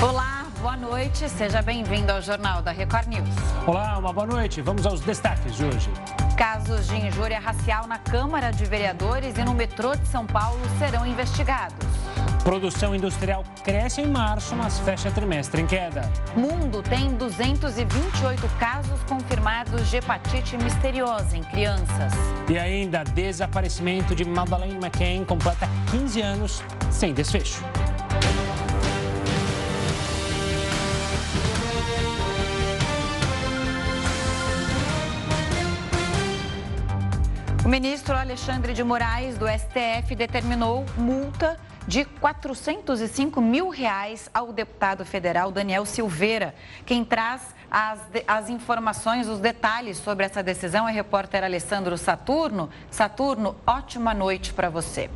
Olá, boa noite. Seja bem-vindo ao Jornal da Record News. Olá, uma boa noite. Vamos aos destaques de hoje. Casos de injúria racial na Câmara de Vereadores e no metrô de São Paulo serão investigados. Produção industrial cresce em março, mas fecha trimestre em queda. Mundo tem 228 casos confirmados de hepatite misteriosa em crianças. E ainda, desaparecimento de Madeleine McCain completa 15 anos sem desfecho. O ministro Alexandre de Moraes, do STF, determinou multa de 405 mil reais ao deputado federal Daniel Silveira. Quem traz as, as informações, os detalhes sobre essa decisão é repórter Alessandro Saturno. Saturno, ótima noite para você.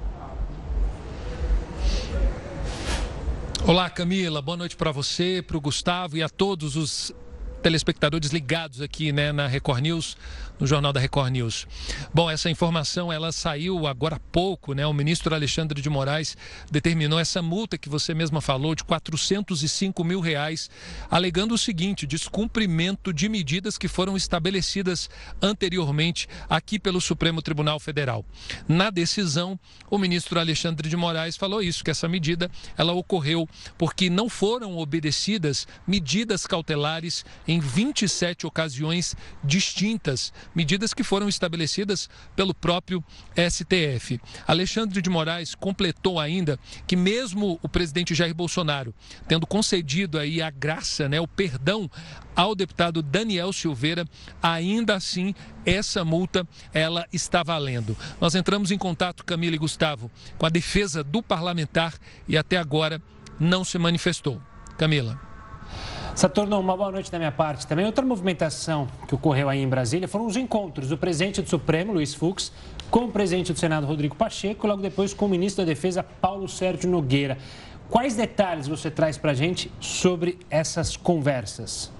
Olá, Camila. Boa noite para você, para o Gustavo e a todos os telespectadores ligados aqui né, na Record News no Jornal da Record News. Bom, essa informação ela saiu agora há pouco, né? O ministro Alexandre de Moraes determinou essa multa que você mesma falou de 405 mil reais, alegando o seguinte: descumprimento de medidas que foram estabelecidas anteriormente aqui pelo Supremo Tribunal Federal. Na decisão, o ministro Alexandre de Moraes falou isso, que essa medida ela ocorreu porque não foram obedecidas medidas cautelares em 27 ocasiões distintas medidas que foram estabelecidas pelo próprio STF. Alexandre de Moraes completou ainda que mesmo o presidente Jair Bolsonaro tendo concedido aí a graça, né, o perdão ao deputado Daniel Silveira, ainda assim essa multa ela está valendo. Nós entramos em contato, Camila e Gustavo, com a defesa do parlamentar e até agora não se manifestou. Camila. Saturno, uma boa noite da minha parte também. Outra movimentação que ocorreu aí em Brasília foram os encontros do presidente do Supremo, Luiz Fux, com o presidente do Senado, Rodrigo Pacheco, e logo depois com o ministro da Defesa, Paulo Sérgio Nogueira. Quais detalhes você traz para a gente sobre essas conversas?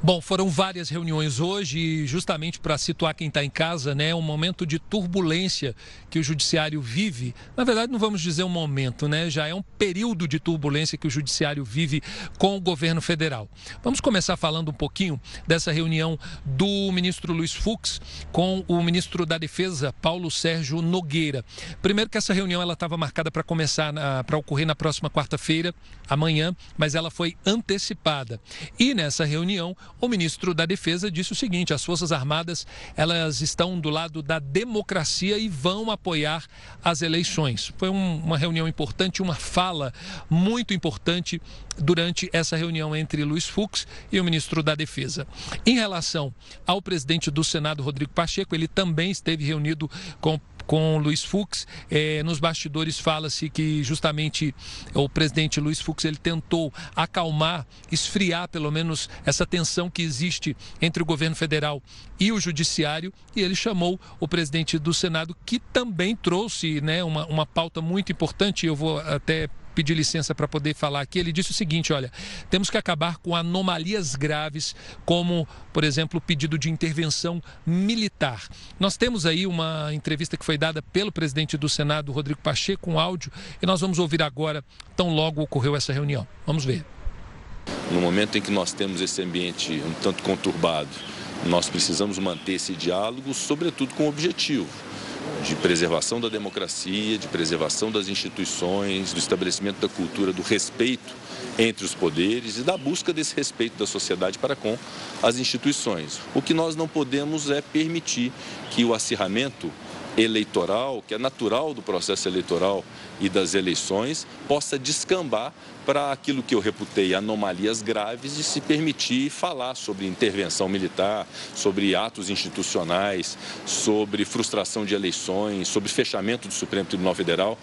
Bom, foram várias reuniões hoje, justamente para situar quem está em casa, né? Um momento de turbulência que o judiciário vive. Na verdade, não vamos dizer um momento, né? Já é um período de turbulência que o judiciário vive com o governo federal. Vamos começar falando um pouquinho dessa reunião do ministro Luiz Fux com o ministro da Defesa, Paulo Sérgio Nogueira. Primeiro que essa reunião ela estava marcada para começar para ocorrer na próxima quarta-feira, amanhã, mas ela foi antecipada. E nessa reunião o ministro da Defesa disse o seguinte: as Forças Armadas elas estão do lado da democracia e vão apoiar as eleições. Foi um, uma reunião importante, uma fala muito importante durante essa reunião entre Luiz Fux e o ministro da Defesa. Em relação ao presidente do Senado, Rodrigo Pacheco, ele também esteve reunido com com Luiz Fux. É, nos bastidores fala-se que justamente o presidente Luiz Fux ele tentou acalmar, esfriar pelo menos essa tensão que existe entre o governo federal e o judiciário e ele chamou o presidente do Senado que também trouxe né, uma, uma pauta muito importante. Eu vou até pedir licença para poder falar aqui. Ele disse o seguinte: olha, temos que acabar com anomalias graves, como, por exemplo, o pedido de intervenção militar. Nós temos aí uma entrevista que foi dada pelo presidente do Senado, Rodrigo Pacheco, com áudio, e nós vamos ouvir agora, tão logo ocorreu essa reunião. Vamos ver. No momento em que nós temos esse ambiente um tanto conturbado, nós precisamos manter esse diálogo, sobretudo com o objetivo de preservação da democracia, de preservação das instituições, do estabelecimento da cultura do respeito entre os poderes e da busca desse respeito da sociedade para com as instituições. O que nós não podemos é permitir que o acirramento eleitoral, que é natural do processo eleitoral e das eleições, possa descambar para aquilo que eu reputei anomalias graves de se permitir falar sobre intervenção militar, sobre atos institucionais, sobre frustração de eleições, sobre fechamento do Supremo Tribunal Federal.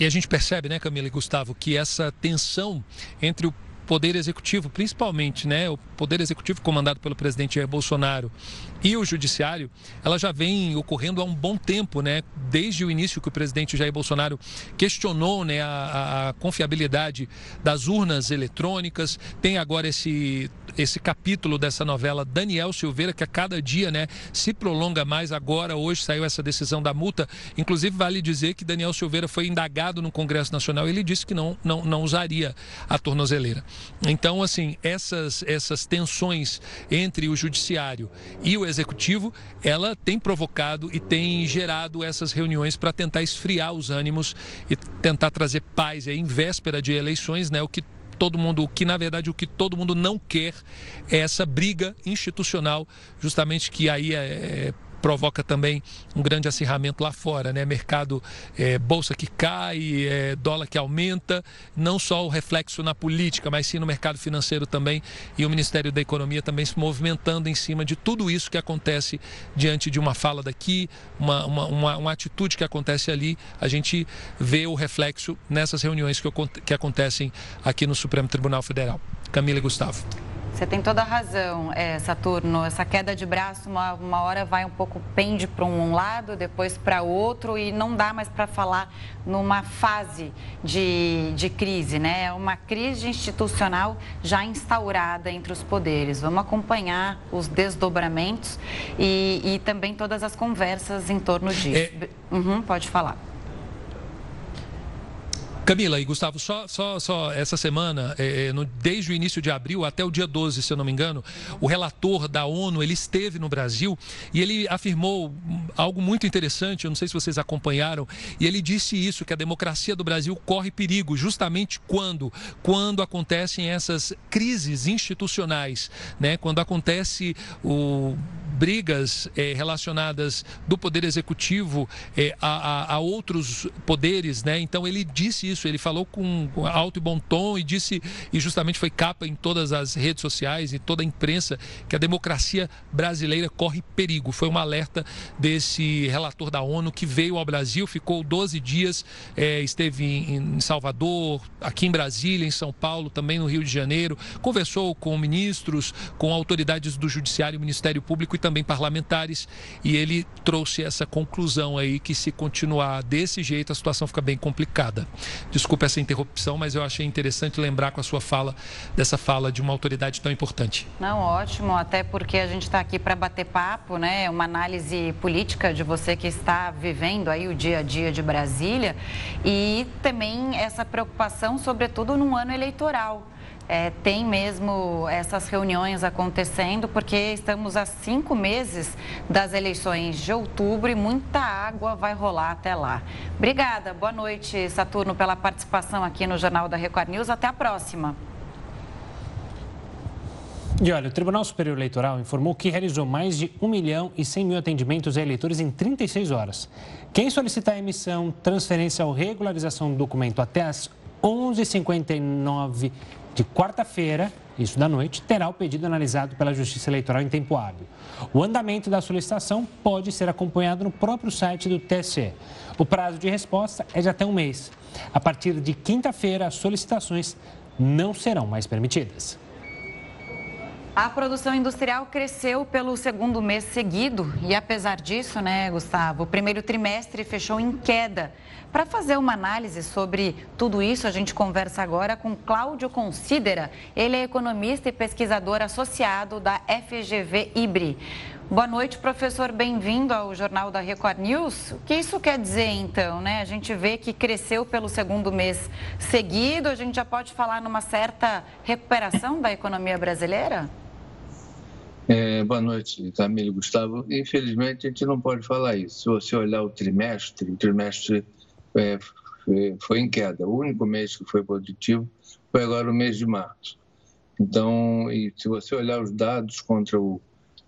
E a gente percebe, né, Camila e Gustavo, que essa tensão entre o Poder Executivo, principalmente, né, o Poder Executivo comandado pelo presidente Jair Bolsonaro e o Judiciário, ela já vem ocorrendo há um bom tempo, né, desde o início que o presidente Jair Bolsonaro questionou né, a, a confiabilidade das urnas eletrônicas. Tem agora esse, esse capítulo dessa novela Daniel Silveira, que a cada dia né, se prolonga mais. Agora, hoje, saiu essa decisão da multa. Inclusive, vale dizer que Daniel Silveira foi indagado no Congresso Nacional e ele disse que não, não, não usaria a tornozeleira. Então, assim, essas, essas tensões entre o Judiciário e o Executivo, ela tem provocado e tem gerado essas reuniões para tentar esfriar os ânimos e tentar trazer paz em véspera de eleições, né? O que todo mundo, o que na verdade o que todo mundo não quer é essa briga institucional, justamente que aí é, é provoca também um grande acirramento lá fora, né? Mercado, é, bolsa que cai, é, dólar que aumenta, não só o reflexo na política, mas sim no mercado financeiro também e o Ministério da Economia também se movimentando em cima de tudo isso que acontece diante de uma fala daqui, uma, uma, uma, uma atitude que acontece ali, a gente vê o reflexo nessas reuniões que, que acontecem aqui no Supremo Tribunal Federal. Camila e Gustavo. Você tem toda a razão, é, Saturno. Essa queda de braço, uma, uma hora vai um pouco pende para um lado, depois para outro, e não dá mais para falar numa fase de, de crise, né? É uma crise institucional já instaurada entre os poderes. Vamos acompanhar os desdobramentos e, e também todas as conversas em torno disso. É... Uhum, pode falar. Camila e Gustavo, só, só, só essa semana, é, é, no, desde o início de abril até o dia 12, se eu não me engano, o relator da ONU, ele esteve no Brasil e ele afirmou algo muito interessante, eu não sei se vocês acompanharam, e ele disse isso, que a democracia do Brasil corre perigo justamente quando? Quando acontecem essas crises institucionais, né? quando acontece o brigas é, relacionadas do poder executivo é, a, a, a, outros poderes, né? Então ele disse isso, ele falou com alto e bom tom e disse e justamente foi capa em todas as redes sociais e toda a imprensa que a democracia brasileira corre perigo. Foi um alerta desse relator da ONU que veio ao Brasil, ficou 12 dias, é, esteve em, em Salvador, aqui em Brasília, em São Paulo, também no Rio de Janeiro, conversou com ministros, com autoridades do Judiciário, Ministério Público e também parlamentares, e ele trouxe essa conclusão aí que se continuar desse jeito a situação fica bem complicada. Desculpe essa interrupção, mas eu achei interessante lembrar com a sua fala dessa fala de uma autoridade tão importante. Não, ótimo, até porque a gente está aqui para bater papo, né? Uma análise política de você que está vivendo aí o dia a dia de Brasília e também essa preocupação, sobretudo num ano eleitoral é, tem mesmo essas reuniões acontecendo, porque estamos a cinco meses das eleições de outubro e muita água vai rolar até lá. Obrigada, boa noite, Saturno, pela participação aqui no Jornal da Record News. Até a próxima. E olha, o Tribunal Superior Eleitoral informou que realizou mais de 1 milhão e 100 mil atendimentos a eleitores em 36 horas. Quem solicitar emissão, transferência ou regularização do documento até as 11h59 de quarta-feira, isso da noite, terá o pedido analisado pela Justiça Eleitoral em tempo hábil. O andamento da solicitação pode ser acompanhado no próprio site do TSE. O prazo de resposta é de até um mês. A partir de quinta-feira, as solicitações não serão mais permitidas. A produção industrial cresceu pelo segundo mês seguido e, apesar disso, né, Gustavo, o primeiro trimestre fechou em queda. Para fazer uma análise sobre tudo isso, a gente conversa agora com Cláudio Considera. Ele é economista e pesquisador associado da FGV IBRI. Boa noite, professor. Bem-vindo ao Jornal da Record News. O que isso quer dizer, então? Né? A gente vê que cresceu pelo segundo mês seguido. A gente já pode falar numa certa recuperação da economia brasileira? É, boa noite, Camilo Gustavo. Infelizmente, a gente não pode falar isso. Se você olhar o trimestre, o trimestre é, foi em queda. O único mês que foi positivo foi agora o mês de março. Então, e se você olhar os dados contra o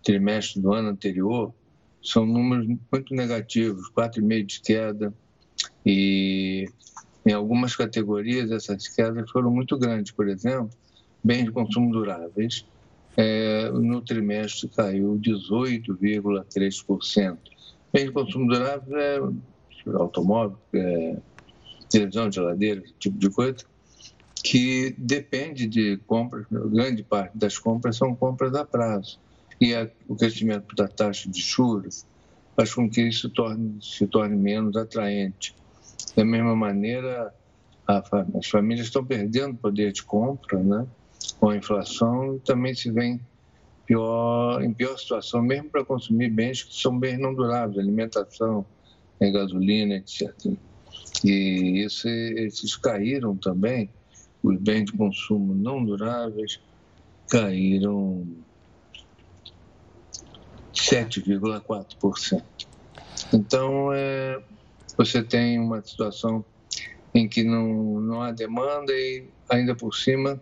trimestre do ano anterior, são números muito negativos, 4,5% de queda, e em algumas categorias essas quedas foram muito grandes. Por exemplo, bens de consumo duráveis, é, no trimestre caiu 18,3%. Bem de consumo durável é automóvel, é, televisão, geladeira, esse tipo de coisa, que depende de compras, grande parte das compras são compras a prazo. E a, o crescimento da taxa de juros faz com que isso torne, se torne menos atraente. Da mesma maneira, a, as famílias estão perdendo poder de compra né, com a inflação também se vê pior, em pior situação, mesmo para consumir bens que são bens não duráveis, alimentação, né, gasolina, etc. E isso, esses caíram também os bens de consumo não duráveis caíram 7,4%. Então, é, você tem uma situação em que não, não há demanda e, ainda por cima,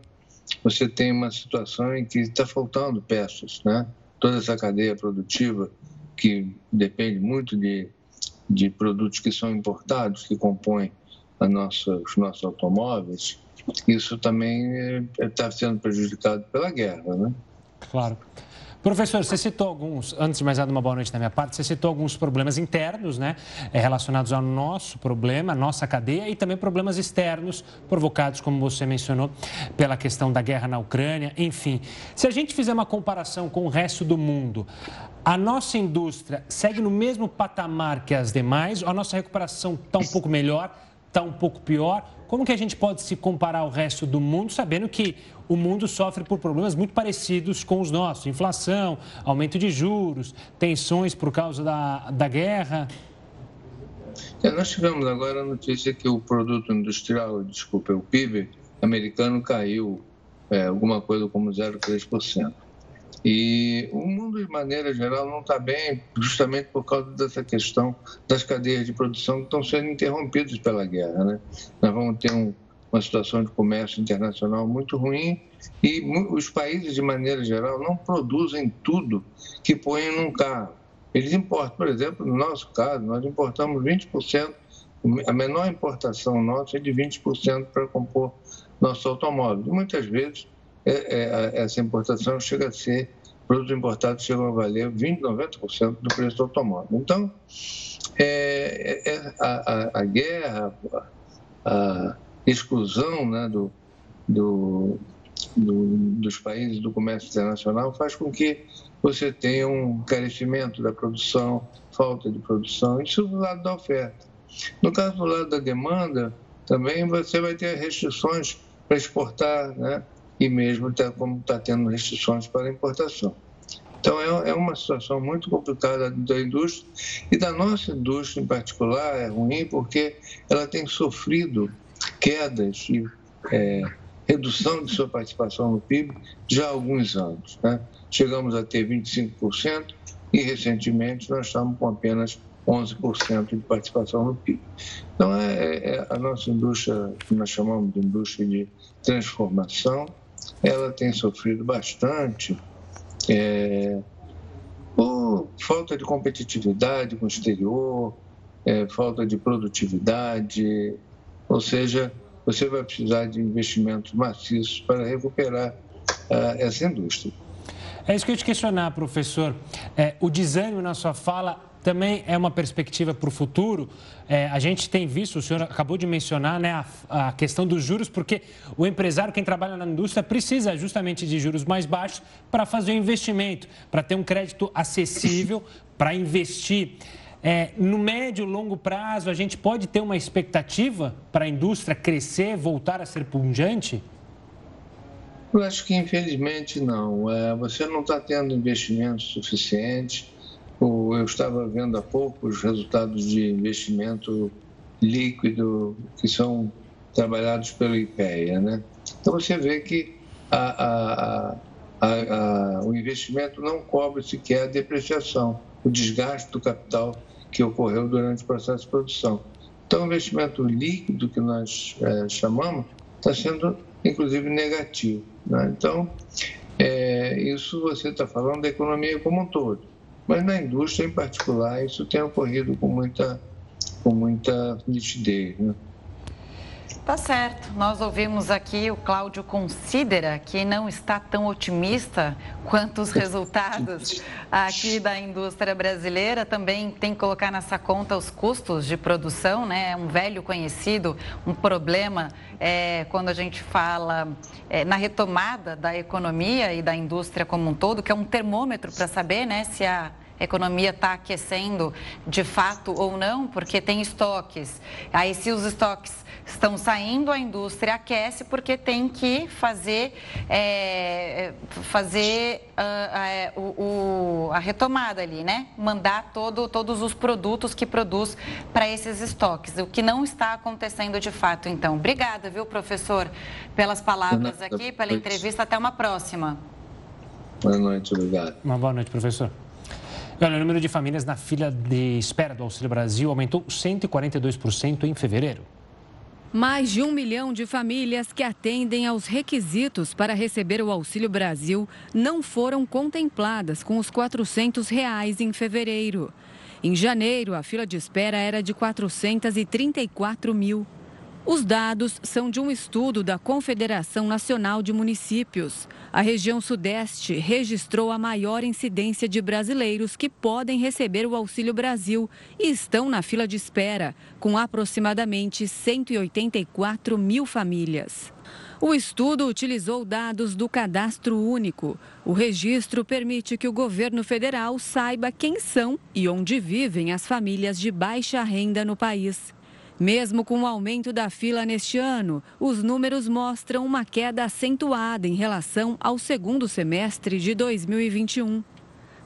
você tem uma situação em que está faltando peças, né? Toda essa cadeia produtiva que depende muito de, de produtos que são importados, que compõem a nossa, os nossos automóveis, isso também está sendo prejudicado pela guerra, né? Claro. Professor, você citou alguns, antes de mais nada, uma boa noite da minha parte, você citou alguns problemas internos, né, eh, relacionados ao nosso problema, nossa cadeia, e também problemas externos, provocados, como você mencionou, pela questão da guerra na Ucrânia, enfim. Se a gente fizer uma comparação com o resto do mundo, a nossa indústria segue no mesmo patamar que as demais, ou a nossa recuperação está um pouco melhor, está um pouco pior? Como que a gente pode se comparar ao resto do mundo, sabendo que o mundo sofre por problemas muito parecidos com os nossos? Inflação, aumento de juros, tensões por causa da, da guerra. É, nós tivemos agora a notícia que o produto industrial, desculpa, o PIB americano caiu é, alguma coisa como 0,3%. E o mundo, de maneira geral, não está bem, justamente por causa dessa questão das cadeias de produção que estão sendo interrompidas pela guerra. Né? Nós vamos ter um, uma situação de comércio internacional muito ruim e os países, de maneira geral, não produzem tudo que põem num carro. Eles importam, por exemplo, no nosso caso, nós importamos 20%, a menor importação nossa é de 20% para compor nosso automóvel. E muitas vezes é, é, essa importação chega a ser, produtos importados chegam a valer 20%, 90% do preço do automóvel. Então, é, é, é, a, a, a, guerra, a, exclusão né, do, do, do, dos países do comércio internacional faz com que você tenha um carecimento da produção, falta de produção, isso do lado da oferta. No caso do lado da demanda, também você vai ter restrições para exportar, né? E mesmo tá, como está tendo restrições para importação. Então, é, é uma situação muito complicada da indústria e da nossa indústria em particular é ruim porque ela tem sofrido quedas e é, redução de sua participação no PIB já há alguns anos. Né? Chegamos a ter 25% e recentemente nós estamos com apenas 11% de participação no PIB. Então, é, é, é, a nossa indústria, que nós chamamos de indústria de transformação, ela tem sofrido bastante é, por falta de competitividade com o exterior, é, falta de produtividade, ou seja, você vai precisar de investimentos maciços para recuperar uh, essa indústria. É isso que eu ia te questionar, professor. É, o desânimo na sua fala também é uma perspectiva para o futuro. É, a gente tem visto, o senhor acabou de mencionar né, a, a, questão dos juros, porque o empresário, quem trabalha na indústria, precisa justamente de juros mais baixos para fazer o investimento, para ter um crédito acessível para investir. É, no médio e longo prazo, a gente pode ter uma expectativa para a indústria crescer, voltar a ser pungente? Eu acho que, infelizmente, não. É, você não está tendo investimentos suficientes eu estava vendo há pouco os resultados de investimento líquido que são trabalhados pelo IPEA. Né? Então você vê que a, a, a, o investimento não cobre sequer a depreciação, o desgaste do capital que ocorreu durante o processo de produção. Então, o investimento líquido que nós é, chamamos está sendo, inclusive, negativo. Né? Então, é, isso você está falando da economia como um todo. Mas na indústria em particular isso tem ocorrido com muita, com muita nitidez. Né? Tá certo. Nós ouvimos aqui o Cláudio considera que não está tão otimista quanto os resultados aqui da indústria brasileira. Também tem que colocar nessa conta os custos de produção, né? É um velho conhecido, um problema é, quando a gente fala é, na retomada da economia e da indústria como um todo, que é um termômetro para saber, né, se a a economia está aquecendo de fato ou não, porque tem estoques. Aí, se os estoques estão saindo, a indústria aquece porque tem que fazer, é, fazer uh, uh, o, a retomada ali, né? Mandar todo, todos os produtos que produz para esses estoques, o que não está acontecendo de fato. Então, obrigada, viu, professor, pelas palavras aqui, pela entrevista. Até uma próxima. Boa noite, obrigado. Uma boa noite, professor. Olha, o número de famílias na fila de espera do Auxílio Brasil aumentou 142% em fevereiro. Mais de um milhão de famílias que atendem aos requisitos para receber o Auxílio Brasil não foram contempladas com os 400 reais em fevereiro. Em janeiro, a fila de espera era de 434 mil. Os dados são de um estudo da Confederação Nacional de Municípios. A região Sudeste registrou a maior incidência de brasileiros que podem receber o Auxílio Brasil e estão na fila de espera, com aproximadamente 184 mil famílias. O estudo utilizou dados do Cadastro Único. O registro permite que o governo federal saiba quem são e onde vivem as famílias de baixa renda no país. Mesmo com o aumento da fila neste ano, os números mostram uma queda acentuada em relação ao segundo semestre de 2021.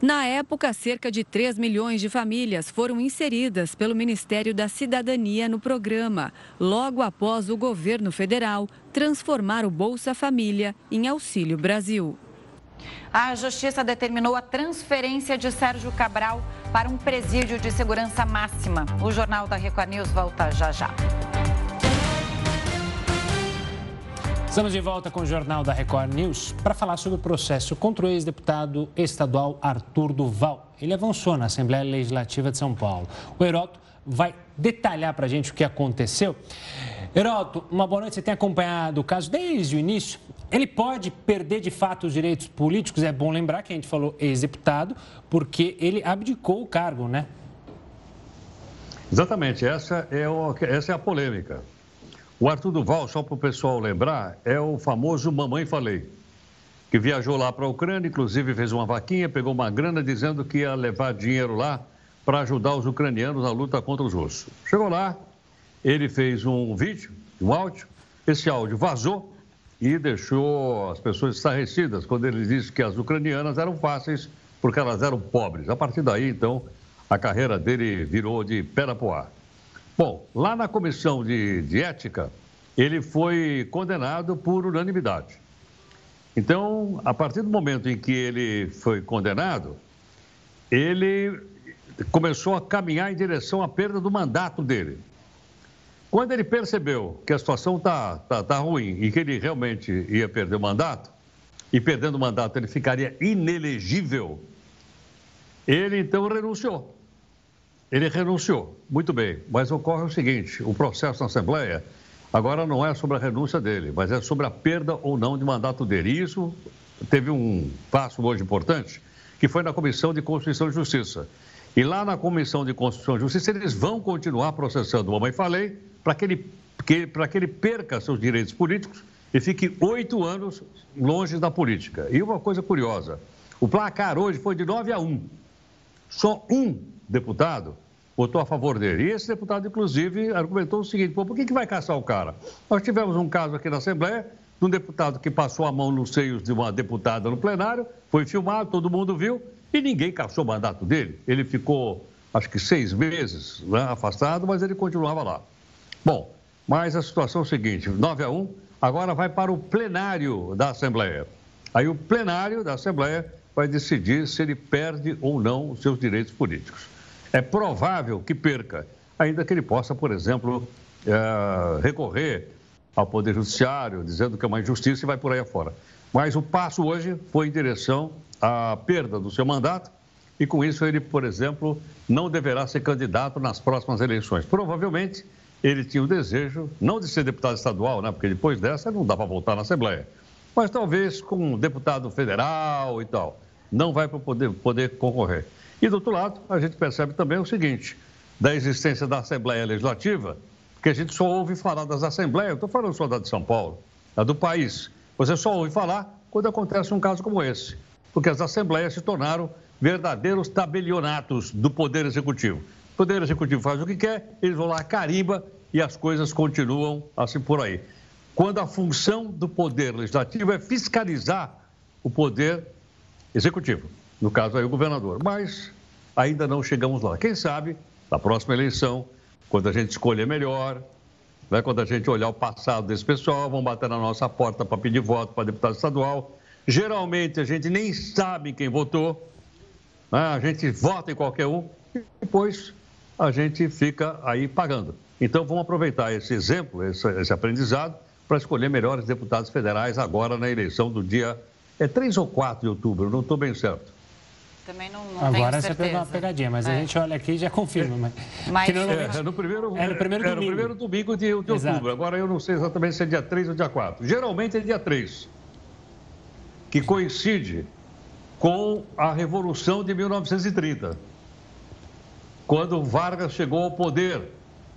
Na época, cerca de 3 milhões de famílias foram inseridas pelo Ministério da Cidadania no programa, logo após o governo federal transformar o Bolsa Família em Auxílio Brasil. A Justiça determinou a transferência de Sérgio Cabral para um presídio de segurança máxima. O Jornal da Record News volta já já. Estamos de volta com o Jornal da Record News para falar sobre o processo contra o ex-deputado estadual Arthur Duval. Ele avançou na Assembleia Legislativa de São Paulo. O Heroto vai detalhar para a gente o que aconteceu. Heroto, uma boa noite. Você tem acompanhado o caso desde o início. Ele pode perder de fato os direitos políticos? É bom lembrar que a gente falou ex-deputado, porque ele abdicou o cargo, né? Exatamente, essa é, o, essa é a polêmica. O Arthur Duval, só para o pessoal lembrar, é o famoso Mamãe Falei, que viajou lá para a Ucrânia, inclusive fez uma vaquinha, pegou uma grana dizendo que ia levar dinheiro lá para ajudar os ucranianos na luta contra os russos. Chegou lá, ele fez um vídeo, um áudio, esse áudio vazou e deixou as pessoas estarrecidas quando ele disse que as ucranianas eram fáceis porque elas eram pobres. A partir daí, então, a carreira dele virou de ar. Bom, lá na comissão de, de ética, ele foi condenado por unanimidade. Então, a partir do momento em que ele foi condenado, ele começou a caminhar em direção à perda do mandato dele. Quando ele percebeu que a situação está tá, tá ruim e que ele realmente ia perder o mandato, e perdendo o mandato ele ficaria inelegível, ele então renunciou. Ele renunciou. Muito bem, mas ocorre o seguinte: o processo na Assembleia agora não é sobre a renúncia dele, mas é sobre a perda ou não de mandato dele. E isso teve um passo hoje importante, que foi na Comissão de Constituição e Justiça. E lá na Comissão de Constituição e Justiça, eles vão continuar processando Mamãe Falei para que, ele, que, que ele perca seus direitos políticos e fique oito anos longe da política. E uma coisa curiosa: o placar hoje foi de 9 a 1. Só um deputado votou a favor dele. E esse deputado, inclusive, argumentou o seguinte: por que, que vai caçar o cara? Nós tivemos um caso aqui na Assembleia de um deputado que passou a mão nos seios de uma deputada no plenário, foi filmado, todo mundo viu, e ninguém caçou o mandato dele. Ele ficou, acho que seis meses né, afastado, mas ele continuava lá. Bom, mas a situação é a seguinte: 9 a 1, agora vai para o plenário da Assembleia. Aí o plenário da Assembleia vai decidir se ele perde ou não os seus direitos políticos. É provável que perca, ainda que ele possa, por exemplo, é, recorrer ao Poder Judiciário, dizendo que é uma injustiça e vai por aí afora. Mas o passo hoje foi em direção à perda do seu mandato e, com isso, ele, por exemplo, não deverá ser candidato nas próximas eleições. Provavelmente ele tinha o desejo, não de ser deputado estadual, né? porque depois dessa não dá para voltar na Assembleia, mas talvez com um deputado federal e tal. Não vai para poder, poder concorrer. E do outro lado, a gente percebe também o seguinte: da existência da Assembleia Legislativa, que a gente só ouve falar das Assembleias, estou falando só da de São Paulo, da do país. Você só ouve falar quando acontece um caso como esse, porque as Assembleias se tornaram verdadeiros tabelionatos do Poder Executivo. Poder Executivo faz o que quer, eles vão lá, carimba e as coisas continuam assim por aí. Quando a função do Poder Legislativo é fiscalizar o Poder Executivo, no caso aí o governador. Mas ainda não chegamos lá. Quem sabe, na próxima eleição, quando a gente escolher melhor, né, quando a gente olhar o passado desse pessoal, vão bater na nossa porta para pedir voto para deputado estadual. Geralmente a gente nem sabe quem votou, né, a gente vota em qualquer um e depois a gente fica aí pagando. Então vamos aproveitar esse exemplo, esse, esse aprendizado, para escolher melhores deputados federais agora na eleição do dia é 3 ou 4 de outubro, não estou bem certo. Também não, não Agora você pegou uma pegadinha, mas é. a gente olha aqui e já confirma. Mas, mas é, é, no primeiro, é no primeiro é, domingo. no primeiro domingo de, de outubro. Agora eu não sei exatamente se é dia 3 ou dia 4. Geralmente é dia 3, que coincide com a Revolução de 1930, quando Vargas chegou ao poder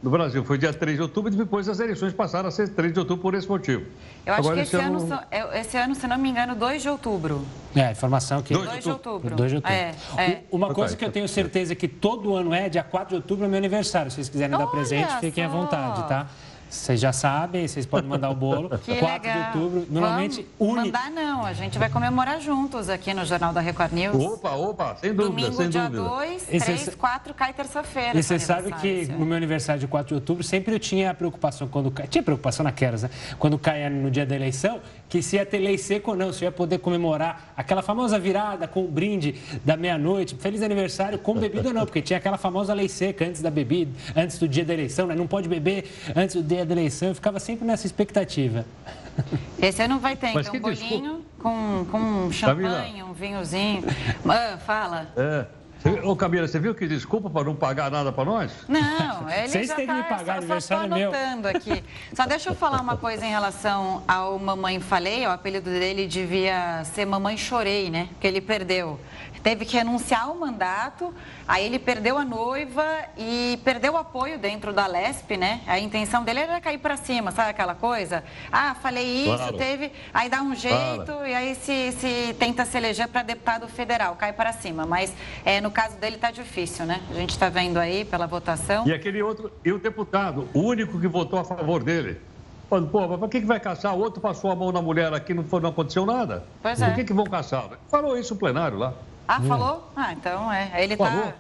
no Brasil. Foi dia 3 de outubro e depois as eleições passaram a ser 3 de outubro por esse motivo. Eu acho Agora, que esse, esse ano, ano, é, esse ano, se não me engano, 2 de outubro. É, a informação que... 2 de outubro. 2 de outubro. É, é. Uma coisa que eu tenho certeza que todo ano é, dia 4 de outubro é meu aniversário. Se vocês quiserem Olha dar presente, fiquem só. à vontade, tá? Vocês já sabem, vocês podem mandar o bolo. Que 4 legal. de outubro, normalmente Vamos une... mandar não, a gente vai comemorar juntos aqui no Jornal da Record News. Opa, opa, sem dúvida, Domingo, sem dia dúvida. 2, 3, 4, cai terça-feira. E você sabe que no meu aniversário de 4 de outubro, sempre eu tinha a preocupação, quando tinha preocupação naquelas, né? Quando caia no dia da eleição, que se ia ter lei seca ou não, se ia poder comemorar aquela famosa virada com o brinde da meia-noite, feliz aniversário com bebida ou não, porque tinha aquela famosa lei seca antes da bebida, antes do dia da eleição, né? Não pode beber antes do dia da eleição. Eu ficava sempre nessa expectativa. Esse ano vai ter, então, um bolinho com, com um champanhe, um vinhozinho. Ah, fala. É. Ô, Camila, você viu que desculpa para não pagar nada para nós? Não, ele Vocês já está... pagar, só, só anotando meu. aqui. Só deixa eu falar uma coisa em relação ao Mamãe Falei. O apelido dele devia ser Mamãe Chorei, né? Que ele perdeu teve que renunciar ao mandato, aí ele perdeu a noiva e perdeu o apoio dentro da LESP, né? A intenção dele era cair para cima, sabe aquela coisa? Ah, falei isso, claro. teve, aí dá um jeito claro. e aí se, se tenta se eleger para deputado federal, cai para cima. Mas é, no caso dele tá difícil, né? A gente está vendo aí pela votação. E aquele outro, e o deputado, o único que votou a favor dele. Pô, mas para que, que vai caçar? O outro passou a mão na mulher aqui, não, foi, não aconteceu nada. Pois é. Por que, que vão caçar? Falou isso no plenário lá. Ah, hum. falou? Ah, então é. Ele está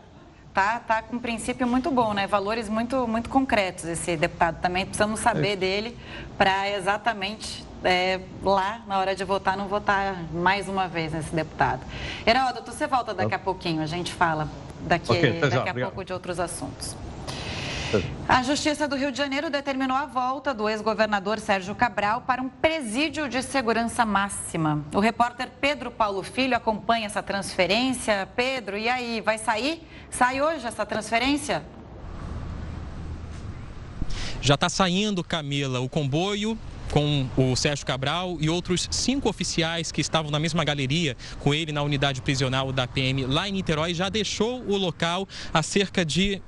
tá, tá com um princípio muito bom, né? Valores muito, muito concretos esse deputado. Também precisamos saber é. dele para exatamente é, lá, na hora de votar, não votar mais uma vez nesse deputado. Heraldo, você volta daqui a pouquinho, a gente fala daqui, okay, daqui a pouco de outros assuntos. A Justiça do Rio de Janeiro determinou a volta do ex-governador Sérgio Cabral para um presídio de segurança máxima. O repórter Pedro Paulo Filho acompanha essa transferência. Pedro, e aí, vai sair? Sai hoje essa transferência? Já está saindo, Camila, o comboio com o Sérgio Cabral e outros cinco oficiais que estavam na mesma galeria com ele na unidade prisional da PM lá em Niterói já deixou o local há cerca de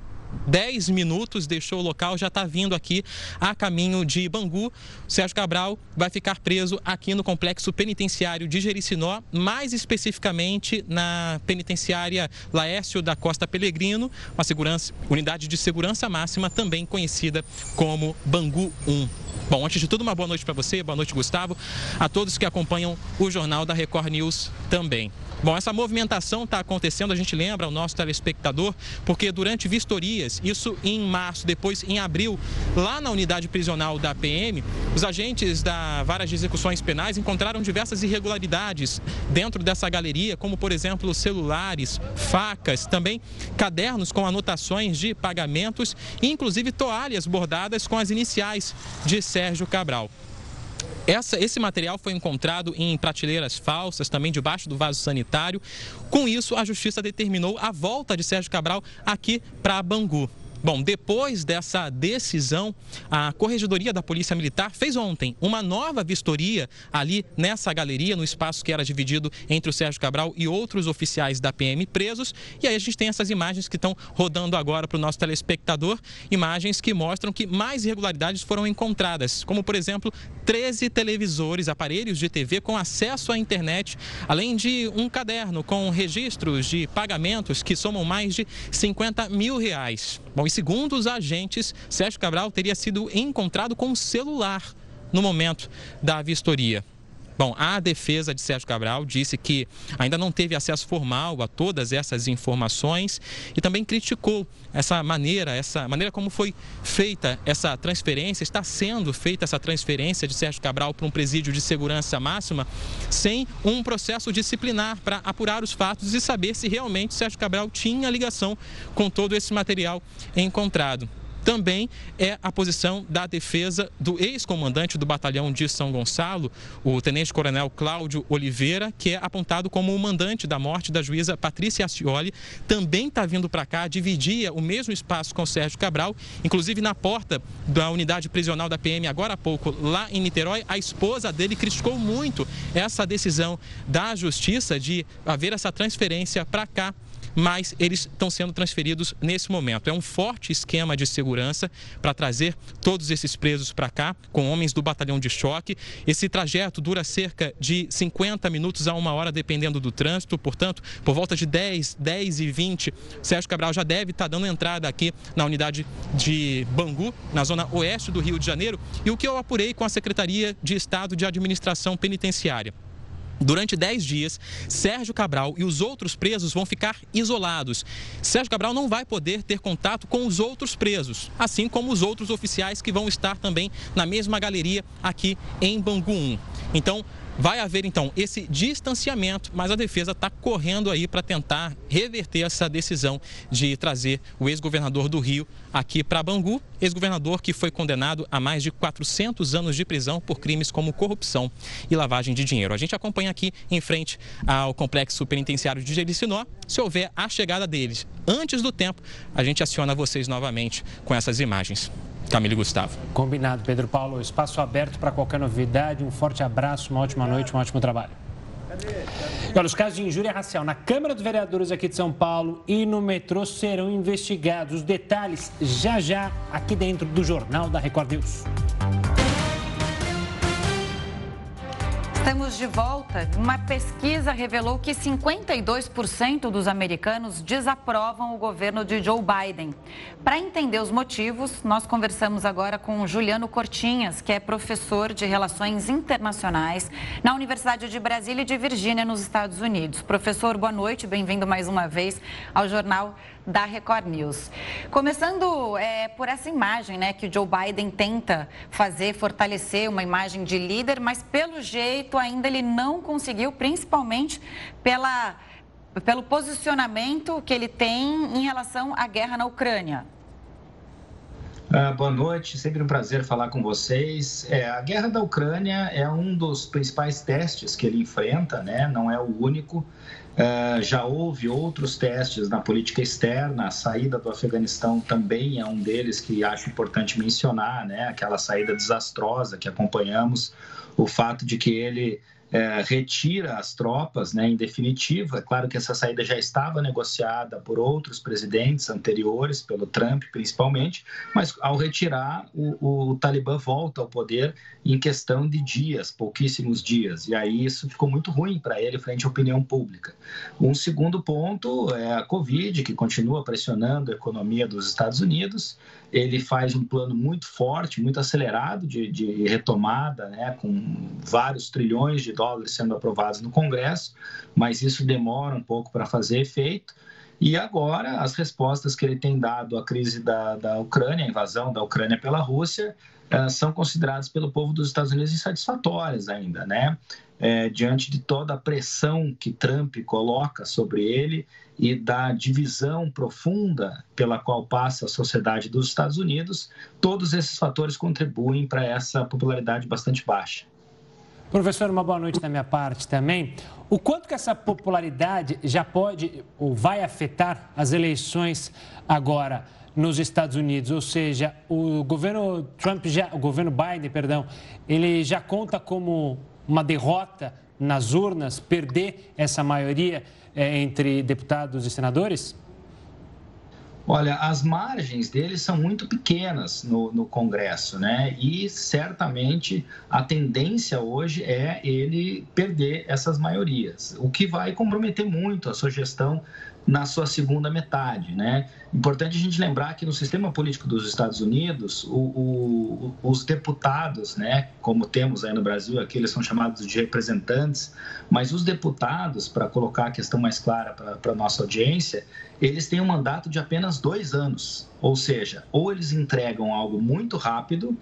10 minutos, deixou o local, já está vindo aqui a caminho de Bangu. Sérgio Cabral vai ficar preso aqui no complexo penitenciário de Jericinó, mais especificamente na penitenciária Laércio da Costa Pelegrino, uma unidade de segurança máxima, também conhecida como Bangu 1. Bom, antes de tudo, uma boa noite para você, boa noite, Gustavo, a todos que acompanham o Jornal da Record News também. Bom, essa movimentação está acontecendo, a gente lembra o nosso telespectador, porque durante vistorias, isso em março, depois em abril, lá na unidade prisional da PM, os agentes da Vara de Execuções Penais encontraram diversas irregularidades dentro dessa galeria, como por exemplo celulares, facas, também cadernos com anotações de pagamentos inclusive toalhas bordadas com as iniciais de Sérgio Cabral. Essa, esse material foi encontrado em prateleiras falsas, também debaixo do vaso sanitário. Com isso, a justiça determinou a volta de Sérgio Cabral aqui para Bangu. Bom, depois dessa decisão, a Corregedoria da Polícia Militar fez ontem uma nova vistoria ali nessa galeria, no espaço que era dividido entre o Sérgio Cabral e outros oficiais da PM presos. E aí a gente tem essas imagens que estão rodando agora para o nosso telespectador, imagens que mostram que mais irregularidades foram encontradas, como por exemplo, 13 televisores, aparelhos de TV com acesso à internet, além de um caderno com registros de pagamentos que somam mais de 50 mil reais. Bom, segundo os agentes, Sérgio Cabral teria sido encontrado com um celular no momento da vistoria. Bom, a defesa de Sérgio Cabral disse que ainda não teve acesso formal a todas essas informações e também criticou essa maneira, essa maneira como foi feita essa transferência, está sendo feita essa transferência de Sérgio Cabral para um presídio de segurança máxima sem um processo disciplinar para apurar os fatos e saber se realmente Sérgio Cabral tinha ligação com todo esse material encontrado também é a posição da defesa do ex-comandante do batalhão de São Gonçalo, o tenente-coronel Cláudio Oliveira, que é apontado como o mandante da morte da juíza Patrícia Ascioli, também está vindo para cá, dividia o mesmo espaço com o Sérgio Cabral, inclusive na porta da unidade prisional da PM, agora há pouco, lá em Niterói, a esposa dele criticou muito essa decisão da justiça de haver essa transferência para cá mas eles estão sendo transferidos nesse momento. É um forte esquema de segurança para trazer todos esses presos para cá, com homens do batalhão de choque. Esse trajeto dura cerca de 50 minutos a uma hora, dependendo do trânsito, portanto, por volta de 10, 10 e 20, Sérgio Cabral já deve estar tá dando entrada aqui na unidade de Bangu, na zona oeste do Rio de Janeiro, e o que eu apurei com a Secretaria de Estado de Administração Penitenciária. Durante 10 dias, Sérgio Cabral e os outros presos vão ficar isolados. Sérgio Cabral não vai poder ter contato com os outros presos, assim como os outros oficiais que vão estar também na mesma galeria aqui em Bangu 1. Então, Vai haver então esse distanciamento, mas a defesa está correndo aí para tentar reverter essa decisão de trazer o ex-governador do Rio aqui para Bangu, ex-governador que foi condenado a mais de 400 anos de prisão por crimes como corrupção e lavagem de dinheiro. A gente acompanha aqui em frente ao complexo penitenciário de Jericinó. Se houver a chegada deles antes do tempo, a gente aciona vocês novamente com essas imagens. Camilo Gustavo. Combinado, Pedro Paulo. Espaço aberto para qualquer novidade. Um forte abraço, uma ótima noite, um ótimo trabalho. Olha, os casos de injúria racial na Câmara dos Vereadores aqui de São Paulo e no metrô serão investigados. Os detalhes já já aqui dentro do Jornal da Record News. Estamos de volta. Uma pesquisa revelou que 52% dos americanos desaprovam o governo de Joe Biden. Para entender os motivos, nós conversamos agora com Juliano Cortinhas, que é professor de Relações Internacionais na Universidade de Brasília e de Virgínia, nos Estados Unidos. Professor, boa noite, bem-vindo mais uma vez ao Jornal da Record News. Começando é, por essa imagem né, que o Joe Biden tenta fazer, fortalecer uma imagem de líder, mas pelo jeito ainda ele não conseguiu, principalmente pela, pelo posicionamento que ele tem em relação à guerra na Ucrânia. Ah, boa noite, sempre um prazer falar com vocês. É, a guerra da Ucrânia é um dos principais testes que ele enfrenta, né? não é o único. Uh, já houve outros testes na política externa, a saída do Afeganistão também é um deles que acho importante mencionar, né? aquela saída desastrosa que acompanhamos, o fato de que ele é, retira as tropas, né, em definitivo. É claro que essa saída já estava negociada por outros presidentes anteriores, pelo Trump principalmente, mas ao retirar, o, o Talibã volta ao poder em questão de dias, pouquíssimos dias. E aí isso ficou muito ruim para ele frente à opinião pública. Um segundo ponto é a Covid, que continua pressionando a economia dos Estados Unidos ele faz um plano muito forte, muito acelerado de, de, retomada, né, com vários trilhões de dólares sendo aprovados no Congresso, mas isso demora um pouco para fazer efeito. E agora, as respostas que ele tem dado à crise da, da Ucrânia, invasão da Ucrânia pela Rússia, uh, são consideradas pelo povo dos Estados Unidos insatisfatórias ainda, né? É, diante de toda a pressão que Trump coloca sobre ele e da divisão profunda pela qual passa a sociedade dos Estados Unidos, todos esses fatores contribuem para essa popularidade bastante baixa. Professor, uma boa noite da minha parte também. O quanto que essa popularidade já pode ou vai afetar as eleições agora nos Estados Unidos? Ou seja, o governo Trump já, o governo Biden, perdão, ele já conta como uma derrota nas urnas, perder essa maioria é, entre deputados e senadores? Olha, as margens deles são muito pequenas no, no, Congresso, né? E certamente a tendência hoje é ele perder essas maiorias, o que vai comprometer muito a sua gestão na sua segunda metade, né? Importante a gente lembrar que no sistema político dos Estados Unidos, o, o, os deputados, né, como temos aí no Brasil, aqui eles são chamados de representantes, mas os deputados, para colocar a questão mais clara para a nossa audiência, eles têm um mandato de apenas dois anos, ou seja, ou eles entregam algo muito rápido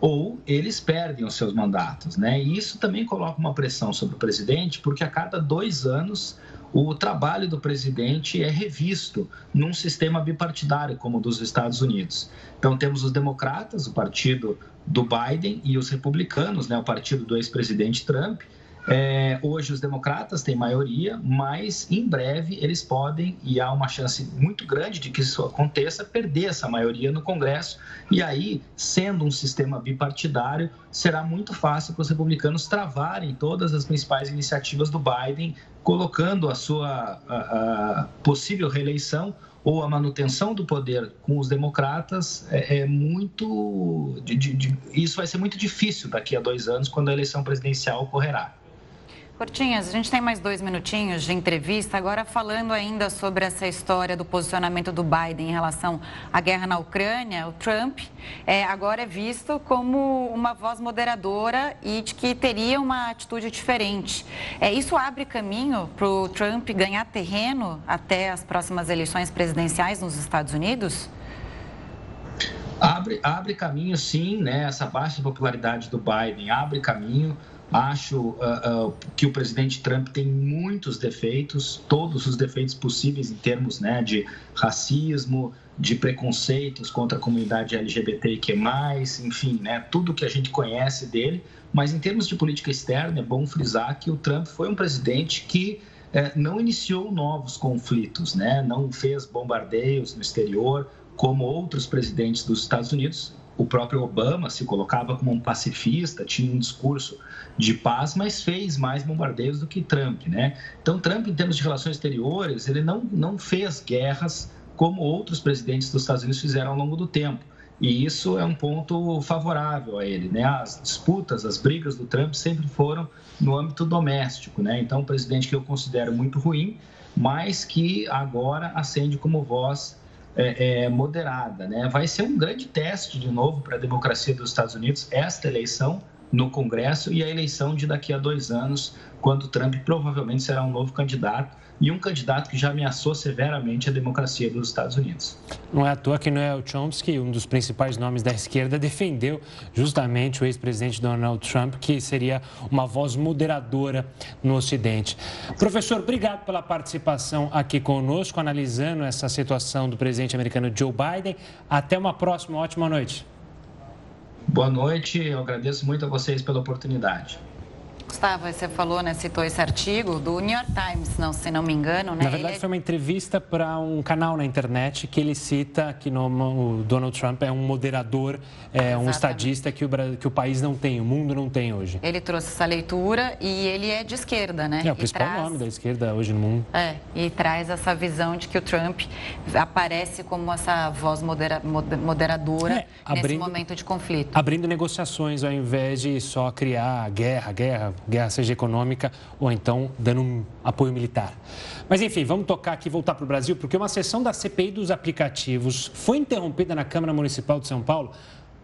ou eles perdem os seus mandatos, né? E isso também coloca uma pressão sobre o presidente, porque a cada dois anos o trabalho do presidente é revisto num sistema bipartidário como o dos Estados Unidos. Então temos os democratas, o partido do Biden, e os republicanos, né, o partido do ex-presidente Trump, é, hoje os democratas têm maioria, mas em breve eles podem, e há uma chance muito grande de que isso aconteça, perder essa maioria no Congresso. E aí, sendo um sistema bipartidário, será muito fácil para os republicanos travarem todas as principais iniciativas do Biden, colocando a sua a, a possível reeleição ou a manutenção do poder com os democratas é, é muito. De, de, isso vai ser muito difícil daqui a dois anos, quando a eleição presidencial ocorrerá. Cortinhas, a gente tem mais dois minutinhos de entrevista. Agora, falando ainda sobre essa história do posicionamento do Biden em relação à guerra na Ucrânia, o Trump é, agora é visto como uma voz moderadora e de que teria uma atitude diferente. É, isso abre caminho para o Trump ganhar terreno até as próximas eleições presidenciais nos Estados Unidos? Abre, abre caminho, sim, né? Essa baixa popularidade do Biden abre caminho Acho uh, uh, que o presidente Trump tem muitos defeitos, todos os defeitos possíveis em termos né, de racismo, de preconceitos contra a comunidade LGBTQ+, enfim, né, tudo que a gente conhece dele. Mas em termos de política externa, é bom frisar que o Trump foi um presidente que eh, não iniciou novos conflitos, né, não fez bombardeios no exterior, como outros presidentes dos Estados Unidos. O próprio Obama se colocava como um pacifista, tinha um discurso de paz, mas fez mais bombardeios do que Trump, né? Então, Trump, em termos de relações exteriores, ele não, não fez guerras como outros presidentes dos Estados Unidos fizeram ao longo do tempo. E isso é um ponto favorável a ele, né? As disputas, as brigas do Trump sempre foram no âmbito doméstico, né? Então, um presidente que eu considero muito ruim, mas que agora acende como voz é, é, moderada, né? Vai ser um grande teste de novo para a democracia dos Estados Unidos esta eleição, no Congresso e a eleição de daqui a dois anos, quando Trump provavelmente será um novo candidato e um candidato que já ameaçou severamente a democracia dos Estados Unidos. Não é à toa que Noel Chomsky, um dos principais nomes da esquerda, defendeu justamente o ex-presidente Donald Trump, que seria uma voz moderadora no Ocidente. Professor, obrigado pela participação aqui conosco, analisando essa situação do presidente americano Joe Biden. Até uma próxima, ótima noite. Boa noite, eu agradeço muito a vocês pela oportunidade. Gustavo, você falou, né, citou esse artigo do New York Times, não, se não me engano, né? Na verdade, ele... foi uma entrevista para um canal na internet que ele cita que no, o Donald Trump é um moderador, é um estadista que o, que o país não tem, o mundo não tem hoje. Ele trouxe essa leitura e ele é de esquerda, né? É o principal traz... nome da esquerda hoje no mundo. É, e traz essa visão de que o Trump aparece como essa voz modera... moderadora é, abrindo, nesse momento de conflito. Abrindo negociações ao invés de só criar guerra, guerra, guerra seja econômica ou então dando um apoio militar. Mas enfim, vamos tocar aqui, voltar para o Brasil, porque uma sessão da CPI dos aplicativos foi interrompida na Câmara Municipal de São Paulo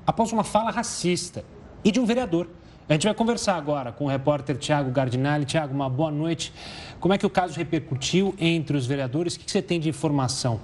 após uma fala racista e de um vereador. A gente vai conversar agora com o repórter Tiago Gardinali. Tiago, uma boa noite. Como é que o caso repercutiu entre os vereadores? O que você tem de informação?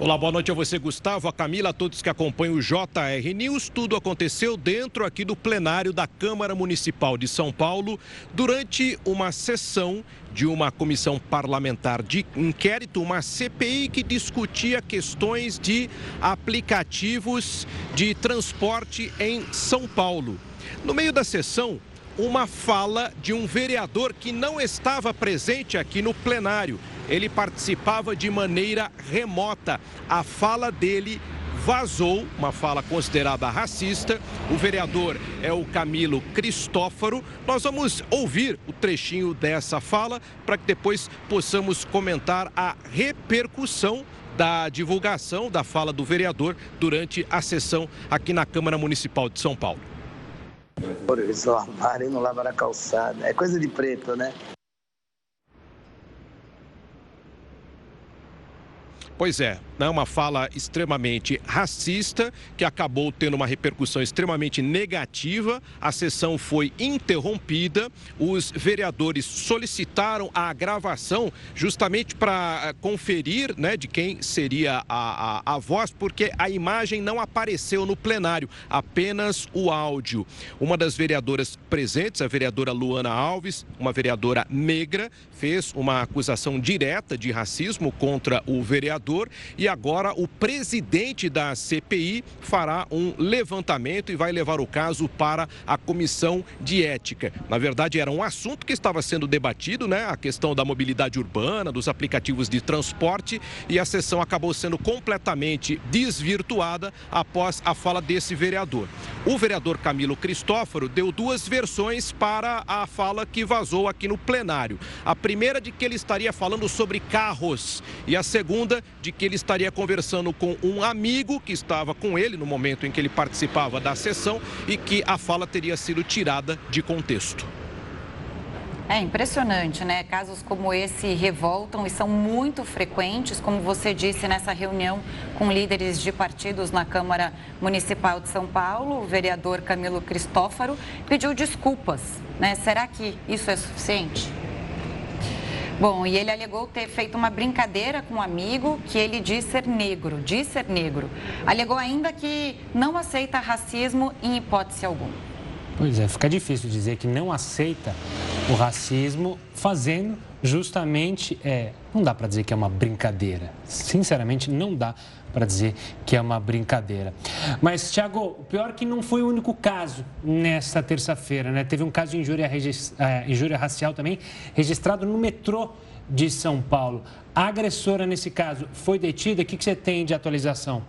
Olá, boa noite a você, Gustavo, a Camila, a todos que acompanham o JR News. Tudo aconteceu dentro aqui do plenário da Câmara Municipal de São Paulo durante uma sessão de uma comissão parlamentar de inquérito, uma CPI que discutia questões de aplicativos de transporte em São Paulo. No meio da sessão, uma fala de um vereador que não estava presente aqui no plenário ele participava de maneira remota. A fala dele vazou, uma fala considerada racista. O vereador é o Camilo Cristófaro. Nós vamos ouvir o trechinho dessa fala para que depois possamos comentar a repercussão da divulgação da fala do vereador durante a sessão aqui na Câmara Municipal de São Paulo. Por isso, armário não lava na calçada. É coisa de preto, né? Pois é, né, uma fala extremamente racista que acabou tendo uma repercussão extremamente negativa. A sessão foi interrompida. Os vereadores solicitaram a gravação justamente para eh, conferir né, de quem seria a, a, a voz, porque a imagem não apareceu no plenário, apenas o áudio. Uma das vereadoras presentes, a vereadora Luana Alves, uma vereadora negra, fez uma acusação direta de racismo contra o vereador e agora o presidente da CPI fará um levantamento e vai levar o caso para a comissão de ética. Na verdade, era um assunto que estava sendo debatido, né? A questão da mobilidade urbana, dos aplicativos de transporte e a sessão acabou sendo completamente desvirtuada após a fala desse vereador. O vereador Camilo Cristóforo deu duas versões para a fala que vazou aqui no plenário. A primeira de que ele estaria falando sobre carros e a segunda de que ele estaria conversando com um amigo que estava com ele no momento em que ele participava da sessão e que a fala teria sido tirada de contexto. É impressionante, né? Casos como esse revoltam e são muito frequentes, como você disse nessa reunião com líderes de partidos na Câmara Municipal de São Paulo, o vereador Camilo Cristófaro pediu desculpas, né? Será que isso é suficiente? Bom, e ele alegou ter feito uma brincadeira com um amigo que ele diz ser negro, diz ser negro. Alegou ainda que não aceita racismo em hipótese alguma. Pois é, fica difícil dizer que não aceita o racismo fazendo justamente é, não dá para dizer que é uma brincadeira. Sinceramente, não dá para dizer que é uma brincadeira. Mas, Tiago, o pior é que não foi o único caso nesta terça-feira, né? Teve um caso de injúria, é, injúria racial também registrado no metrô de São Paulo. A agressora, nesse caso, foi detida. O que, que você tem de atualização?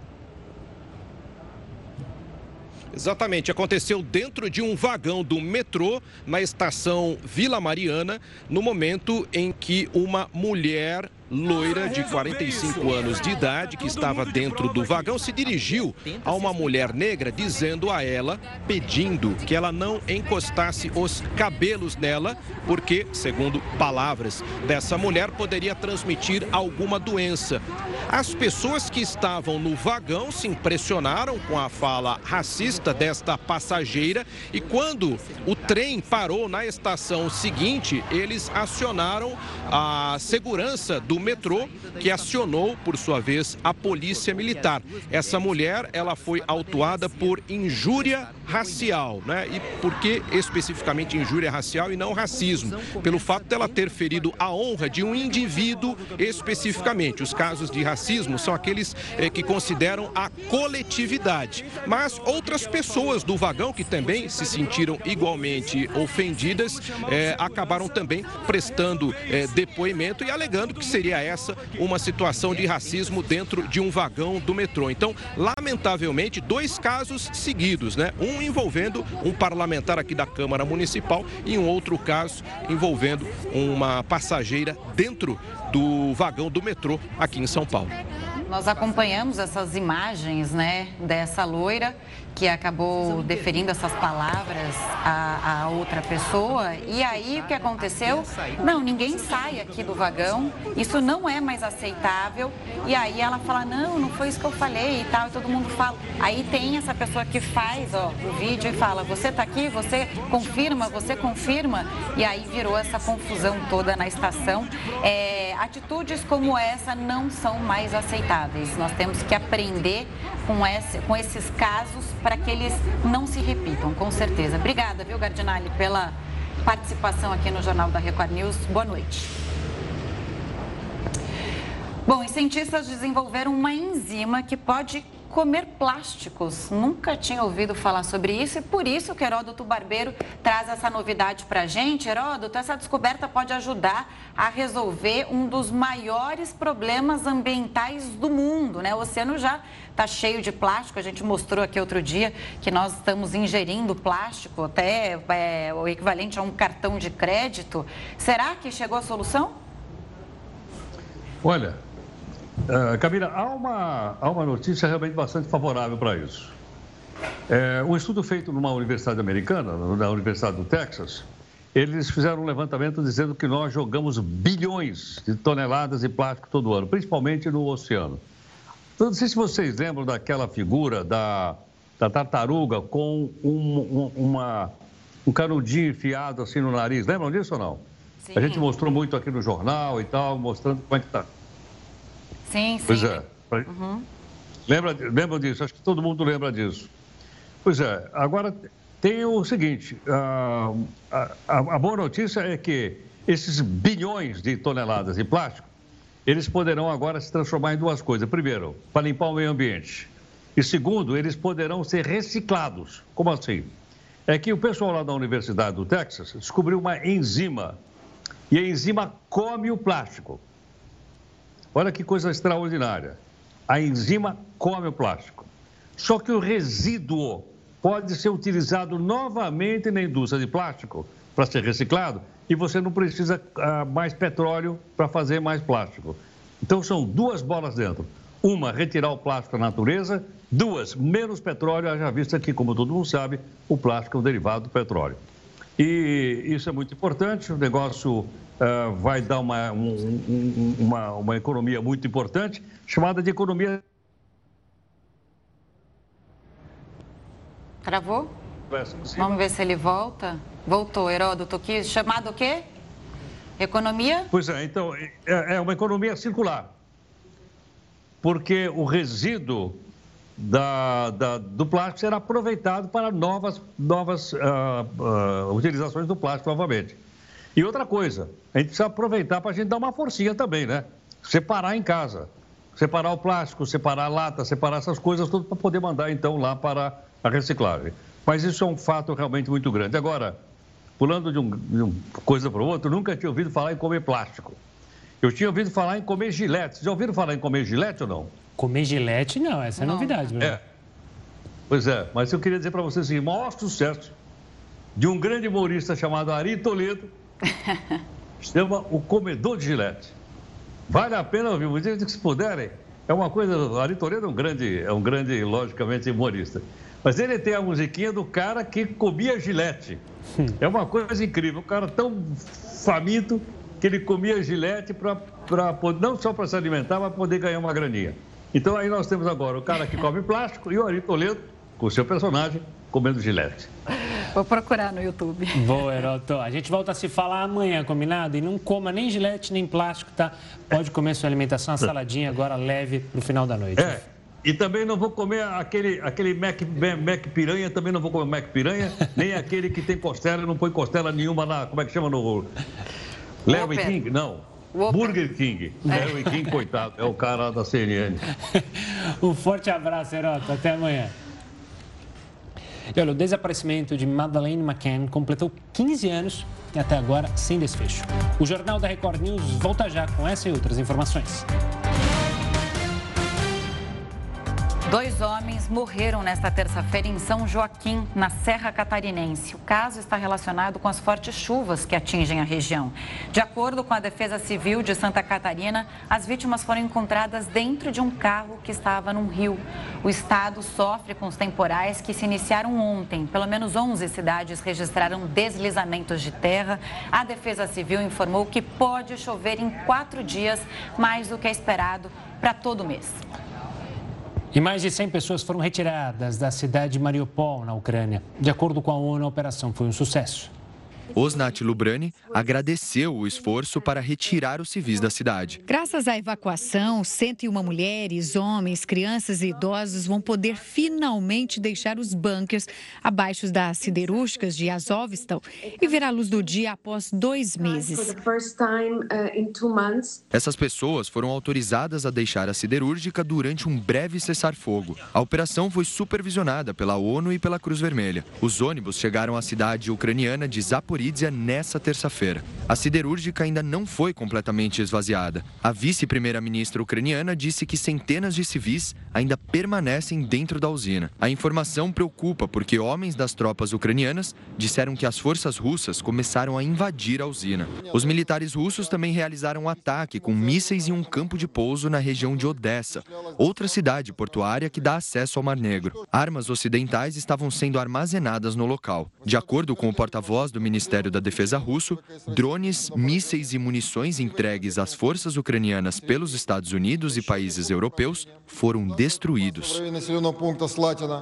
Exatamente, aconteceu dentro de um vagão do metrô na estação Vila Mariana, no momento em que uma mulher loira de 45 anos de idade que estava dentro do vagão se dirigiu a uma mulher negra dizendo a ela, pedindo que ela não encostasse os cabelos nela, porque, segundo palavras dessa mulher, poderia transmitir alguma doença. As pessoas que estavam no vagão se impressionaram com a fala racista desta passageira e quando o trem parou na estação seguinte, eles acionaram a segurança do do metrô, que acionou, por sua vez, a polícia militar. Essa mulher, ela foi autuada por injúria racial, né? E por que especificamente injúria racial e não racismo? Pelo fato dela ter ferido a honra de um indivíduo especificamente. Os casos de racismo são aqueles eh, que consideram a coletividade. Mas outras pessoas do vagão que também se sentiram igualmente ofendidas eh, acabaram também prestando eh, depoimento e alegando que seria essa uma situação de racismo dentro de um vagão do metrô. Então, lamentavelmente, dois casos seguidos, né? Um envolvendo um parlamentar aqui da Câmara Municipal e um outro caso envolvendo uma passageira dentro do vagão do metrô aqui em São Paulo. Nós acompanhamos essas imagens, né, dessa loira que acabou deferindo essas palavras a, a, outra pessoa. E aí o que aconteceu? Não, ninguém sai aqui do vagão, isso não é mais aceitável. E aí ela fala, não, não foi isso que eu falei e tal, e todo mundo fala. Aí tem essa pessoa que faz ó, o vídeo e fala, você tá aqui, você confirma, você confirma. E aí virou essa confusão toda na estação. É, atitudes como essa não são mais aceitáveis. Nós temos que aprender com, esse, com esses casos para que eles não se repitam, com certeza. Obrigada, viu, Gardinali, pela participação aqui no Jornal da Record News. Boa noite. Bom, e cientistas desenvolveram uma enzima que pode comer plásticos. Nunca tinha ouvido falar sobre isso e por isso que Heródoto Barbeiro traz essa novidade para a gente. Heródoto, essa descoberta pode ajudar a resolver um dos maiores problemas ambientais do mundo, né? O oceano já está cheio de plástico. A gente mostrou aqui outro dia que nós estamos ingerindo plástico, até é, o equivalente a um cartão de crédito. Será que chegou a solução? Olha, Uh, Camila, há uma, há uma notícia realmente bastante favorável para isso. É, um estudo feito numa universidade americana, na Universidade do Texas, eles fizeram um levantamento dizendo que nós jogamos bilhões de toneladas de plástico todo ano, principalmente no oceano. Então, não sei se vocês lembram daquela figura da, da tartaruga com um, um, uma, um canudinho enfiado assim no nariz. Lembram disso ou não? Sim. A gente mostrou muito aqui no jornal e tal, mostrando como é que está. Sim, sim. Pois é. Uhum. Lembra, lembra disso? Acho que todo mundo lembra disso. Pois é. Agora, tem o seguinte: a, a, a boa notícia é que esses bilhões de toneladas de plástico, eles poderão agora se transformar em duas coisas. Primeiro, para limpar o meio ambiente. E segundo, eles poderão ser reciclados. Como assim? É que o pessoal lá da Universidade do Texas descobriu uma enzima. E a enzima come o plástico. Olha que coisa extraordinária. A enzima come o plástico. Só que o resíduo pode ser utilizado novamente na indústria de plástico para ser reciclado e você não precisa uh, mais petróleo para fazer mais plástico. Então são duas bolas dentro. Uma, retirar o plástico da natureza. Duas, menos petróleo, já vista que, como todo mundo sabe, o plástico é um derivado do petróleo. E isso é muito importante, o negócio uh, vai dar uma, um, uma, uma economia muito importante, chamada de economia. Travou? Vamos ver se ele volta. Voltou, Heródoto, aqui, chamado o quê? Economia? Pois é, então, é, é uma economia circular. Porque o resíduo da, da, do plástico será aproveitado para novas, novas uh, uh, utilizações do plástico novamente. E outra coisa, a gente precisa aproveitar para a gente dar uma forcinha também, né? Separar em casa. Separar o plástico, separar a lata, separar essas coisas tudo para poder mandar então lá para a reciclagem. Mas isso é um fato realmente muito grande. Agora, pulando de, um, de uma coisa para outra, nunca tinha ouvido falar em comer plástico. Eu tinha ouvido falar em comer gilete. Já ouviram falar em comer gilete ou não? Comer gilete, não. Essa é não. novidade, Bruno. É. Pois é, mas eu queria dizer para vocês assim, o maior sucesso de um grande humorista chamado Ari Toledo, chama O Comedor de Gilete. Vale a pena que se puderem. É uma coisa, o Ari Toledo é um grande, é um grande, logicamente, humorista. Mas ele tem a musiquinha do cara que comia gilete. É uma coisa incrível. O cara tão faminto que ele comia gilete para não só para se alimentar, mas poder ganhar uma graninha. Então aí nós temos agora o cara que come plástico e o Ari Toledo, com o seu personagem, comendo gilete. Vou procurar no YouTube. Boa, Heroto. A gente volta a se falar amanhã, combinado? E não coma nem gilete, nem plástico, tá? Pode comer sua alimentação, uma saladinha agora leve pro final da noite. É. E também não vou comer aquele, aquele Mac, Mac piranha, também não vou comer Mac piranha, nem aquele que tem costela, não põe costela nenhuma na. Como é que chama no. Larry King? Não. Burger King. É. Larry King, coitado, é o cara da CNN. um forte abraço, Heroto. Até amanhã. E olha, o desaparecimento de Madeleine McCann completou 15 anos e até agora sem desfecho. O Jornal da Record News volta já com essa e outras informações. Dois homens morreram nesta terça-feira em São Joaquim, na Serra Catarinense. O caso está relacionado com as fortes chuvas que atingem a região. De acordo com a Defesa Civil de Santa Catarina, as vítimas foram encontradas dentro de um carro que estava num rio. O estado sofre com os temporais que se iniciaram ontem. Pelo menos 11 cidades registraram deslizamentos de terra. A Defesa Civil informou que pode chover em quatro dias, mais do que é esperado para todo mês. E mais de 100 pessoas foram retiradas da cidade de Mariupol, na Ucrânia. De acordo com a ONU, a operação foi um sucesso. Osnat Lubrani agradeceu o esforço para retirar os civis da cidade. Graças à evacuação, 101 mulheres, homens, crianças e idosos vão poder finalmente deixar os bunkers abaixo das siderúrgicas de Azovstal e ver a luz do dia após dois meses. Essas pessoas foram autorizadas a deixar a siderúrgica durante um breve cessar-fogo. A operação foi supervisionada pela ONU e pela Cruz Vermelha. Os ônibus chegaram à cidade ucraniana de Nessa terça-feira. A siderúrgica ainda não foi completamente esvaziada. A vice-primeira-ministra ucraniana disse que centenas de civis ainda permanecem dentro da usina. A informação preocupa porque homens das tropas ucranianas disseram que as forças russas começaram a invadir a usina. Os militares russos também realizaram um ataque com mísseis em um campo de pouso na região de Odessa, outra cidade portuária que dá acesso ao Mar Negro. Armas ocidentais estavam sendo armazenadas no local. De acordo com o porta-voz do Ministério da Defesa russo, drones, mísseis e munições entregues às forças ucranianas pelos Estados Unidos e países europeus foram destruídos.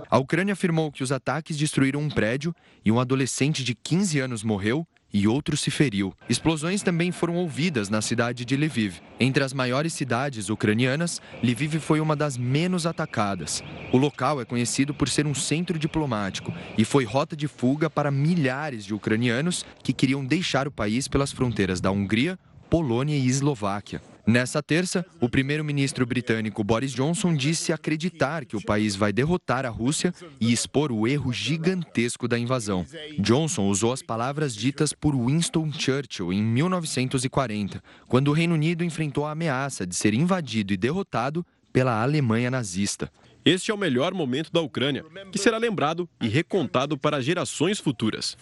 A Ucrânia afirmou que os ataques destruíram um prédio e um adolescente de 15 anos morreu e outro se feriu. Explosões também foram ouvidas na cidade de Lviv. Entre as maiores cidades ucranianas, Lviv foi uma das menos atacadas. O local é conhecido por ser um centro diplomático e foi rota de fuga para milhares de ucranianos que queriam deixar o país pelas fronteiras da Hungria, Polônia e Eslováquia. Nessa terça, o primeiro-ministro britânico Boris Johnson disse acreditar que o país vai derrotar a Rússia e expor o erro gigantesco da invasão. Johnson usou as palavras ditas por Winston Churchill em 1940, quando o Reino Unido enfrentou a ameaça de ser invadido e derrotado pela Alemanha nazista. Este é o melhor momento da Ucrânia, que será lembrado e recontado para gerações futuras.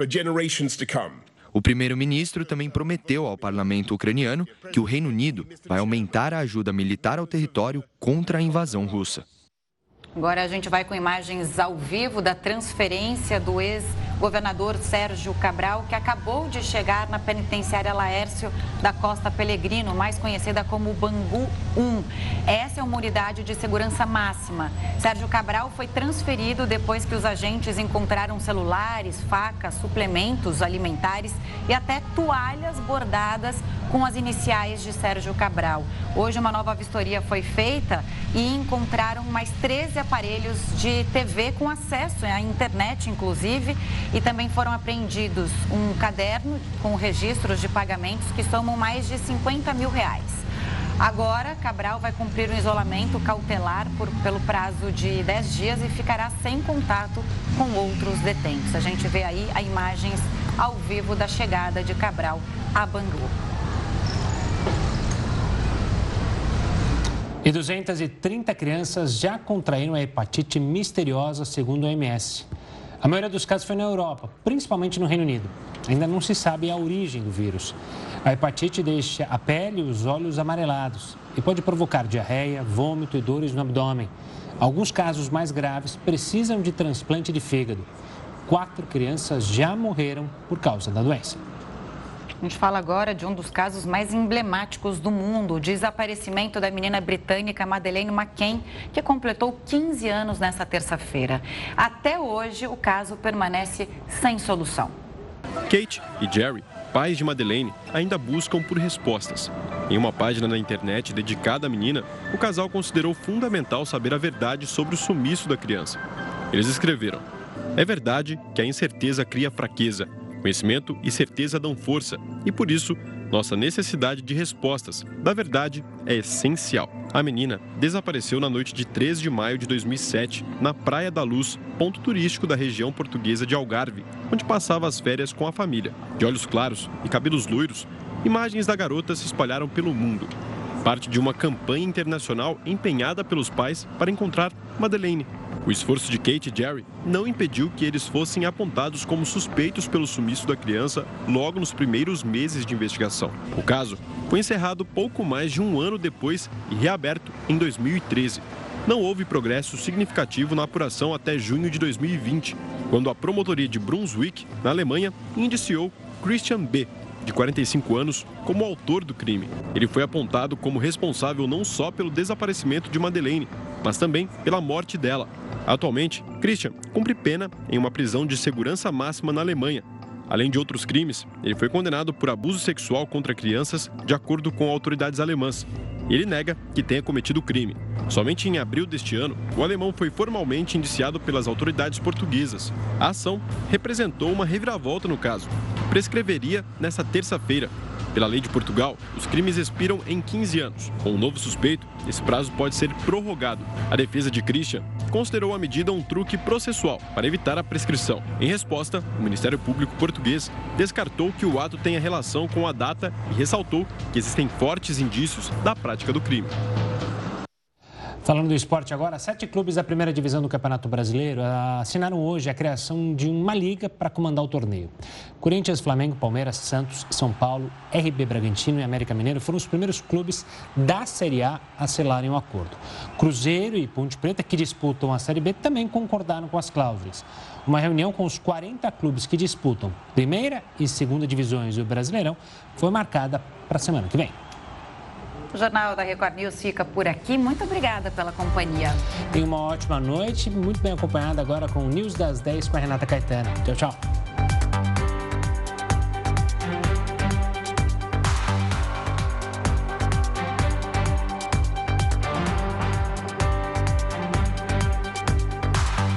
O primeiro-ministro também prometeu ao parlamento ucraniano que o Reino Unido vai aumentar a ajuda militar ao território contra a invasão russa. Agora a gente vai com imagens ao vivo da transferência do ex-governador Sérgio Cabral, que acabou de chegar na penitenciária Laércio da Costa Pelegrino, mais conhecida como Bangu 1. Essa é uma unidade de segurança máxima. Sérgio Cabral foi transferido depois que os agentes encontraram celulares, facas, suplementos alimentares e até toalhas bordadas com as iniciais de Sérgio Cabral. Hoje uma nova vistoria foi feita e encontraram mais 13 aparelhos de TV com acesso à internet, inclusive, e também foram apreendidos um caderno com registros de pagamentos que somam mais de 50 mil reais. Agora, Cabral vai cumprir um isolamento cautelar por, pelo prazo de 10 dias e ficará sem contato com outros detentos. A gente vê aí as imagens ao vivo da chegada de Cabral a Bangu. E 230 crianças já contraíram a hepatite misteriosa, segundo o OMS. A maioria dos casos foi na Europa, principalmente no Reino Unido. Ainda não se sabe a origem do vírus. A hepatite deixa a pele e os olhos amarelados e pode provocar diarreia, vômito e dores no abdômen. Alguns casos mais graves precisam de transplante de fígado. Quatro crianças já morreram por causa da doença. A gente fala agora de um dos casos mais emblemáticos do mundo, o desaparecimento da menina britânica Madeleine McCain, que completou 15 anos nessa terça-feira. Até hoje, o caso permanece sem solução. Kate e Jerry, pais de Madeleine, ainda buscam por respostas. Em uma página na internet dedicada à menina, o casal considerou fundamental saber a verdade sobre o sumiço da criança. Eles escreveram: É verdade que a incerteza cria fraqueza Conhecimento e certeza dão força, e por isso, nossa necessidade de respostas, da verdade, é essencial. A menina desapareceu na noite de 3 de maio de 2007, na Praia da Luz, ponto turístico da região portuguesa de Algarve, onde passava as férias com a família. De olhos claros e cabelos loiros, imagens da garota se espalharam pelo mundo. Parte de uma campanha internacional empenhada pelos pais para encontrar Madeleine, o esforço de Kate e Jerry não impediu que eles fossem apontados como suspeitos pelo sumiço da criança logo nos primeiros meses de investigação. O caso foi encerrado pouco mais de um ano depois e reaberto em 2013. Não houve progresso significativo na apuração até junho de 2020, quando a promotoria de Brunswick, na Alemanha, indiciou Christian B., de 45 anos, como autor do crime. Ele foi apontado como responsável não só pelo desaparecimento de Madeleine, mas também pela morte dela. Atualmente, Christian cumpre pena em uma prisão de segurança máxima na Alemanha. Além de outros crimes, ele foi condenado por abuso sexual contra crianças, de acordo com autoridades alemãs. Ele nega que tenha cometido crime. Somente em abril deste ano, o alemão foi formalmente indiciado pelas autoridades portuguesas. A ação representou uma reviravolta no caso. Prescreveria nesta terça-feira, pela lei de Portugal, os crimes expiram em 15 anos. Com um novo suspeito, esse prazo pode ser prorrogado. A defesa de Christian considerou a medida um truque processual para evitar a prescrição. Em resposta, o Ministério Público português descartou que o ato tenha relação com a data e ressaltou que existem fortes indícios da prática do crime. Falando do esporte agora, sete clubes da primeira divisão do Campeonato Brasileiro assinaram hoje a criação de uma liga para comandar o torneio. Corinthians, Flamengo, Palmeiras, Santos, São Paulo, RB Bragantino e América Mineiro foram os primeiros clubes da Série A a selarem o acordo. Cruzeiro e Ponte Preta, que disputam a Série B, também concordaram com as cláusulas. Uma reunião com os 40 clubes que disputam primeira e segunda divisões do Brasileirão foi marcada para a semana que vem. O Jornal da Record News fica por aqui. Muito obrigada pela companhia. Tenha uma ótima noite, muito bem acompanhada agora com o News das 10 com a Renata Caetano. Tchau, tchau.